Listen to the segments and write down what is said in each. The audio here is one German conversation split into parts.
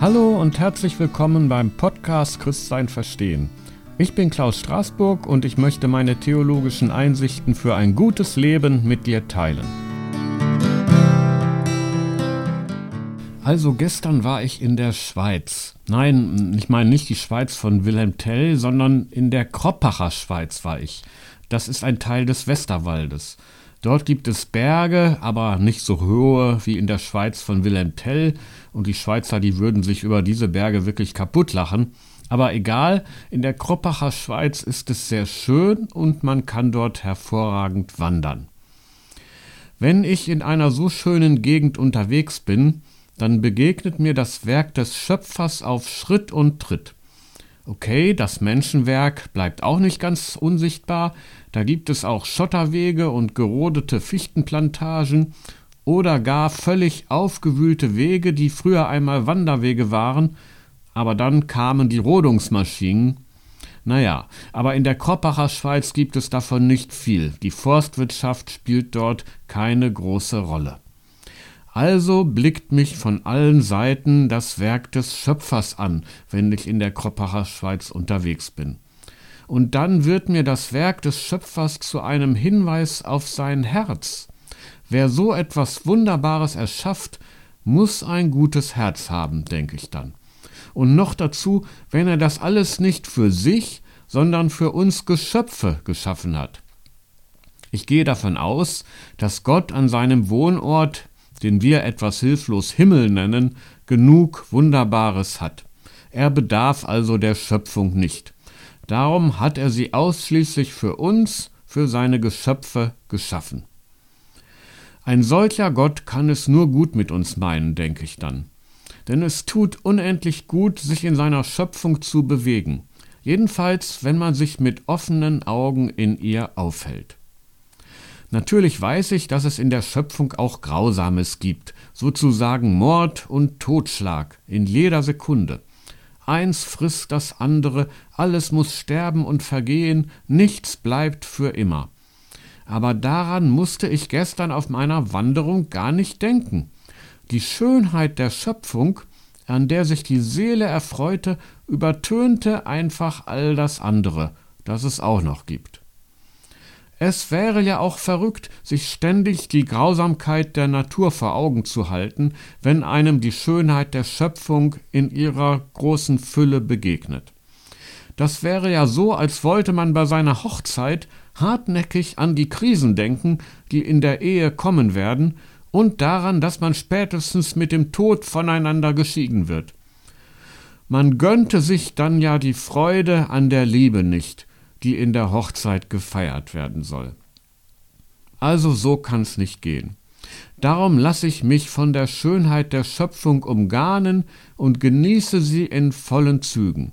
Hallo und herzlich willkommen beim Podcast Christsein verstehen. Ich bin Klaus Straßburg und ich möchte meine theologischen Einsichten für ein gutes Leben mit dir teilen. Also gestern war ich in der Schweiz. Nein, ich meine nicht die Schweiz von Wilhelm Tell, sondern in der Kroppacher Schweiz war ich. Das ist ein Teil des Westerwaldes. Dort gibt es Berge, aber nicht so hohe wie in der Schweiz von Wilhelm Tell. Und die Schweizer, die würden sich über diese Berge wirklich kaputt lachen. Aber egal, in der Kroppacher Schweiz ist es sehr schön und man kann dort hervorragend wandern. Wenn ich in einer so schönen Gegend unterwegs bin, dann begegnet mir das Werk des Schöpfers auf Schritt und Tritt. Okay, das Menschenwerk bleibt auch nicht ganz unsichtbar, da gibt es auch Schotterwege und gerodete Fichtenplantagen oder gar völlig aufgewühlte Wege, die früher einmal Wanderwege waren, aber dann kamen die Rodungsmaschinen. Naja, aber in der Kroppacher Schweiz gibt es davon nicht viel. Die Forstwirtschaft spielt dort keine große Rolle. Also blickt mich von allen Seiten das Werk des Schöpfers an, wenn ich in der Kroppacher Schweiz unterwegs bin. Und dann wird mir das Werk des Schöpfers zu einem Hinweis auf sein Herz. Wer so etwas Wunderbares erschafft, muss ein gutes Herz haben, denke ich dann. Und noch dazu, wenn er das alles nicht für sich, sondern für uns Geschöpfe geschaffen hat. Ich gehe davon aus, dass Gott an seinem Wohnort den wir etwas hilflos Himmel nennen, genug Wunderbares hat. Er bedarf also der Schöpfung nicht. Darum hat er sie ausschließlich für uns, für seine Geschöpfe geschaffen. Ein solcher Gott kann es nur gut mit uns meinen, denke ich dann. Denn es tut unendlich gut, sich in seiner Schöpfung zu bewegen, jedenfalls wenn man sich mit offenen Augen in ihr aufhält. Natürlich weiß ich, dass es in der Schöpfung auch Grausames gibt, sozusagen Mord und Totschlag in jeder Sekunde. Eins frisst das andere, alles muss sterben und vergehen, nichts bleibt für immer. Aber daran musste ich gestern auf meiner Wanderung gar nicht denken. Die Schönheit der Schöpfung, an der sich die Seele erfreute, übertönte einfach all das andere, das es auch noch gibt. Es wäre ja auch verrückt, sich ständig die Grausamkeit der Natur vor Augen zu halten, wenn einem die Schönheit der Schöpfung in ihrer großen Fülle begegnet. Das wäre ja so, als wollte man bei seiner Hochzeit hartnäckig an die Krisen denken, die in der Ehe kommen werden, und daran, dass man spätestens mit dem Tod voneinander geschieden wird. Man gönnte sich dann ja die Freude an der Liebe nicht, die in der Hochzeit gefeiert werden soll. Also so kann's nicht gehen. Darum lasse ich mich von der Schönheit der Schöpfung umgarnen und genieße sie in vollen Zügen.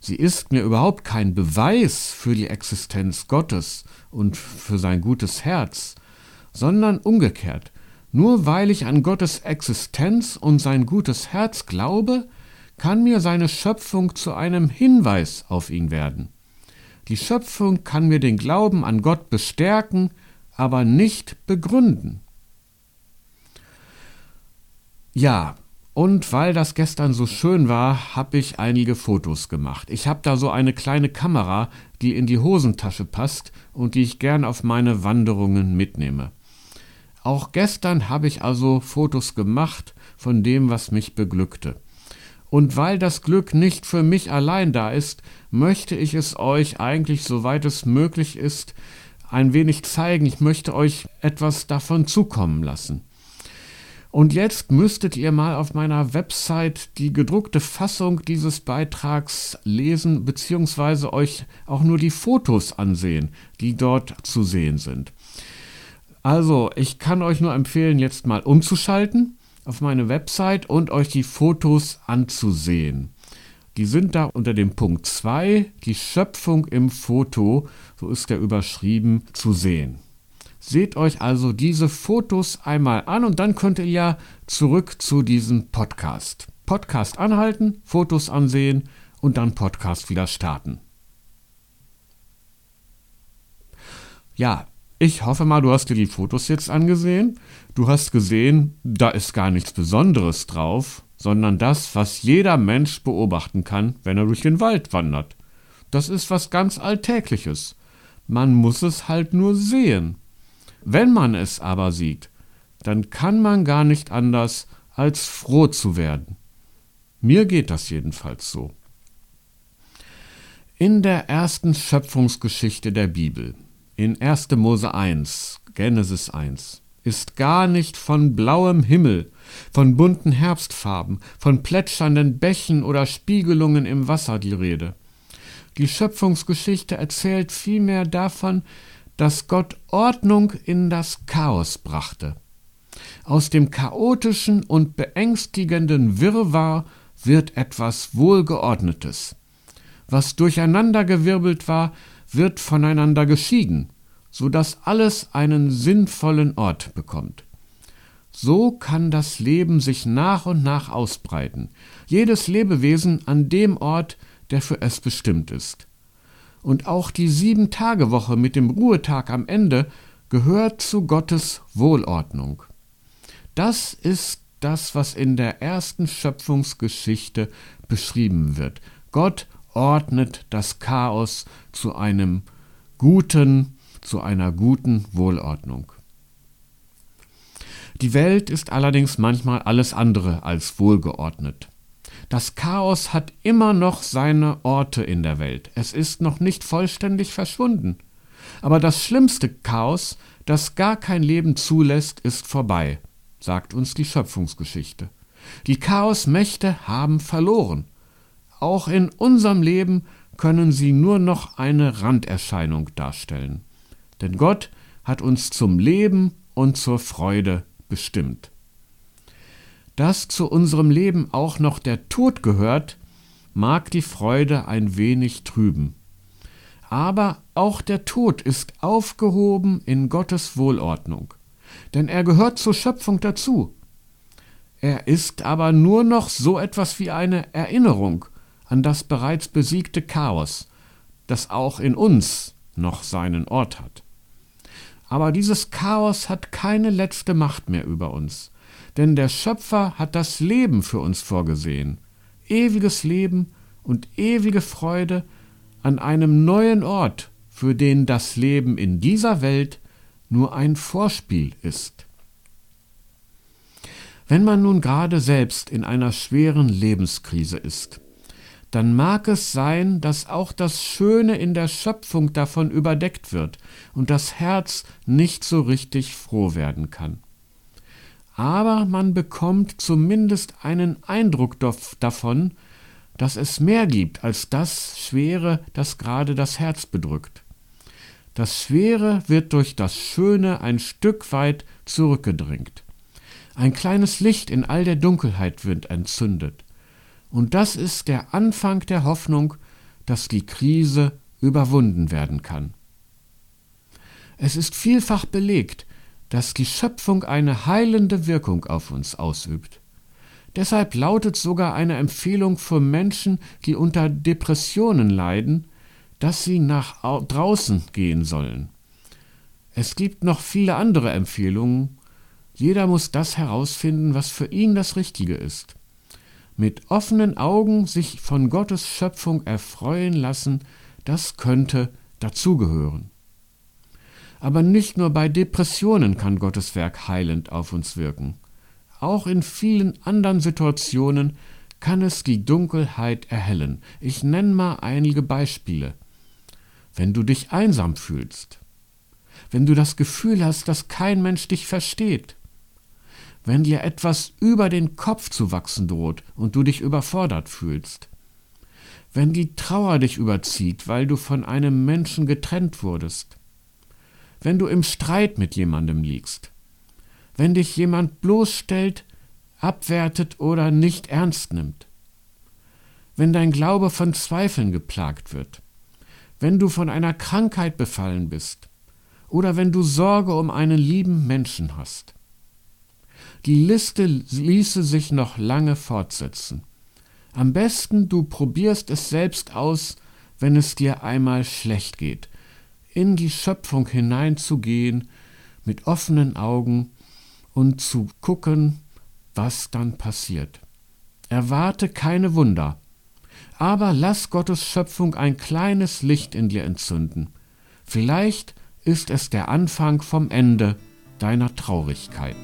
Sie ist mir überhaupt kein Beweis für die Existenz Gottes und für sein gutes Herz, sondern umgekehrt. Nur weil ich an Gottes Existenz und sein gutes Herz glaube, kann mir seine Schöpfung zu einem Hinweis auf ihn werden. Die Schöpfung kann mir den Glauben an Gott bestärken, aber nicht begründen. Ja, und weil das gestern so schön war, habe ich einige Fotos gemacht. Ich habe da so eine kleine Kamera, die in die Hosentasche passt und die ich gern auf meine Wanderungen mitnehme. Auch gestern habe ich also Fotos gemacht von dem, was mich beglückte. Und weil das Glück nicht für mich allein da ist, möchte ich es euch eigentlich, soweit es möglich ist, ein wenig zeigen. Ich möchte euch etwas davon zukommen lassen. Und jetzt müsstet ihr mal auf meiner Website die gedruckte Fassung dieses Beitrags lesen, beziehungsweise euch auch nur die Fotos ansehen, die dort zu sehen sind. Also, ich kann euch nur empfehlen, jetzt mal umzuschalten auf meine Website und euch die Fotos anzusehen. Die sind da unter dem Punkt 2, die Schöpfung im Foto, so ist der überschrieben, zu sehen. Seht euch also diese Fotos einmal an und dann könnt ihr ja zurück zu diesem Podcast. Podcast anhalten, Fotos ansehen und dann Podcast wieder starten. Ja, ich hoffe mal, du hast dir die Fotos jetzt angesehen. Du hast gesehen, da ist gar nichts Besonderes drauf, sondern das, was jeder Mensch beobachten kann, wenn er durch den Wald wandert. Das ist was ganz Alltägliches. Man muss es halt nur sehen. Wenn man es aber sieht, dann kann man gar nicht anders, als froh zu werden. Mir geht das jedenfalls so. In der ersten Schöpfungsgeschichte der Bibel, in 1. Mose 1, Genesis 1, ist gar nicht von blauem Himmel, von bunten Herbstfarben, von plätschernden Bächen oder Spiegelungen im Wasser die Rede. Die Schöpfungsgeschichte erzählt vielmehr davon, dass Gott Ordnung in das Chaos brachte. Aus dem chaotischen und beängstigenden Wirrwarr wird etwas Wohlgeordnetes. Was durcheinandergewirbelt war, wird voneinander geschieden, so dass alles einen sinnvollen Ort bekommt. So kann das Leben sich nach und nach ausbreiten, jedes Lebewesen an dem Ort, der für es bestimmt ist. Und auch die Sieben-Tage-Woche mit dem Ruhetag am Ende gehört zu Gottes Wohlordnung. Das ist das, was in der ersten Schöpfungsgeschichte beschrieben wird. Gott ordnet das Chaos zu einem guten, zu einer guten Wohlordnung. Die Welt ist allerdings manchmal alles andere als wohlgeordnet. Das Chaos hat immer noch seine Orte in der Welt. Es ist noch nicht vollständig verschwunden. Aber das schlimmste Chaos, das gar kein Leben zulässt, ist vorbei sagt uns die Schöpfungsgeschichte. Die Chaosmächte haben verloren. Auch in unserem Leben können sie nur noch eine Randerscheinung darstellen. Denn Gott hat uns zum Leben und zur Freude bestimmt. Dass zu unserem Leben auch noch der Tod gehört, mag die Freude ein wenig trüben. Aber auch der Tod ist aufgehoben in Gottes Wohlordnung denn er gehört zur Schöpfung dazu. Er ist aber nur noch so etwas wie eine Erinnerung an das bereits besiegte Chaos, das auch in uns noch seinen Ort hat. Aber dieses Chaos hat keine letzte Macht mehr über uns, denn der Schöpfer hat das Leben für uns vorgesehen, ewiges Leben und ewige Freude an einem neuen Ort, für den das Leben in dieser Welt nur ein Vorspiel ist. Wenn man nun gerade selbst in einer schweren Lebenskrise ist, dann mag es sein, dass auch das Schöne in der Schöpfung davon überdeckt wird und das Herz nicht so richtig froh werden kann. Aber man bekommt zumindest einen Eindruck davon, dass es mehr gibt als das Schwere, das gerade das Herz bedrückt. Das Schwere wird durch das Schöne ein Stück weit zurückgedrängt. Ein kleines Licht in all der Dunkelheit wird entzündet. Und das ist der Anfang der Hoffnung, dass die Krise überwunden werden kann. Es ist vielfach belegt, dass die Schöpfung eine heilende Wirkung auf uns ausübt. Deshalb lautet sogar eine Empfehlung für Menschen, die unter Depressionen leiden, dass sie nach draußen gehen sollen. Es gibt noch viele andere Empfehlungen. Jeder muss das herausfinden, was für ihn das Richtige ist. Mit offenen Augen sich von Gottes Schöpfung erfreuen lassen, das könnte dazugehören. Aber nicht nur bei Depressionen kann Gottes Werk heilend auf uns wirken. Auch in vielen anderen Situationen kann es die Dunkelheit erhellen. Ich nenne mal einige Beispiele wenn du dich einsam fühlst, wenn du das Gefühl hast, dass kein Mensch dich versteht, wenn dir etwas über den Kopf zu wachsen droht und du dich überfordert fühlst, wenn die Trauer dich überzieht, weil du von einem Menschen getrennt wurdest, wenn du im Streit mit jemandem liegst, wenn dich jemand bloßstellt, abwertet oder nicht ernst nimmt, wenn dein Glaube von Zweifeln geplagt wird, wenn du von einer Krankheit befallen bist. Oder wenn du Sorge um einen lieben Menschen hast. Die Liste ließe sich noch lange fortsetzen. Am besten du probierst es selbst aus, wenn es dir einmal schlecht geht, in die Schöpfung hineinzugehen mit offenen Augen und zu gucken, was dann passiert. Erwarte keine Wunder. Aber lass Gottes Schöpfung ein kleines Licht in dir entzünden. Vielleicht ist es der Anfang vom Ende deiner Traurigkeit.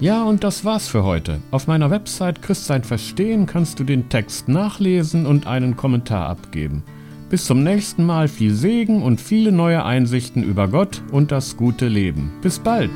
Ja, und das war's für heute. Auf meiner Website Christsein Verstehen kannst du den Text nachlesen und einen Kommentar abgeben. Bis zum nächsten Mal viel Segen und viele neue Einsichten über Gott und das gute Leben. Bis bald!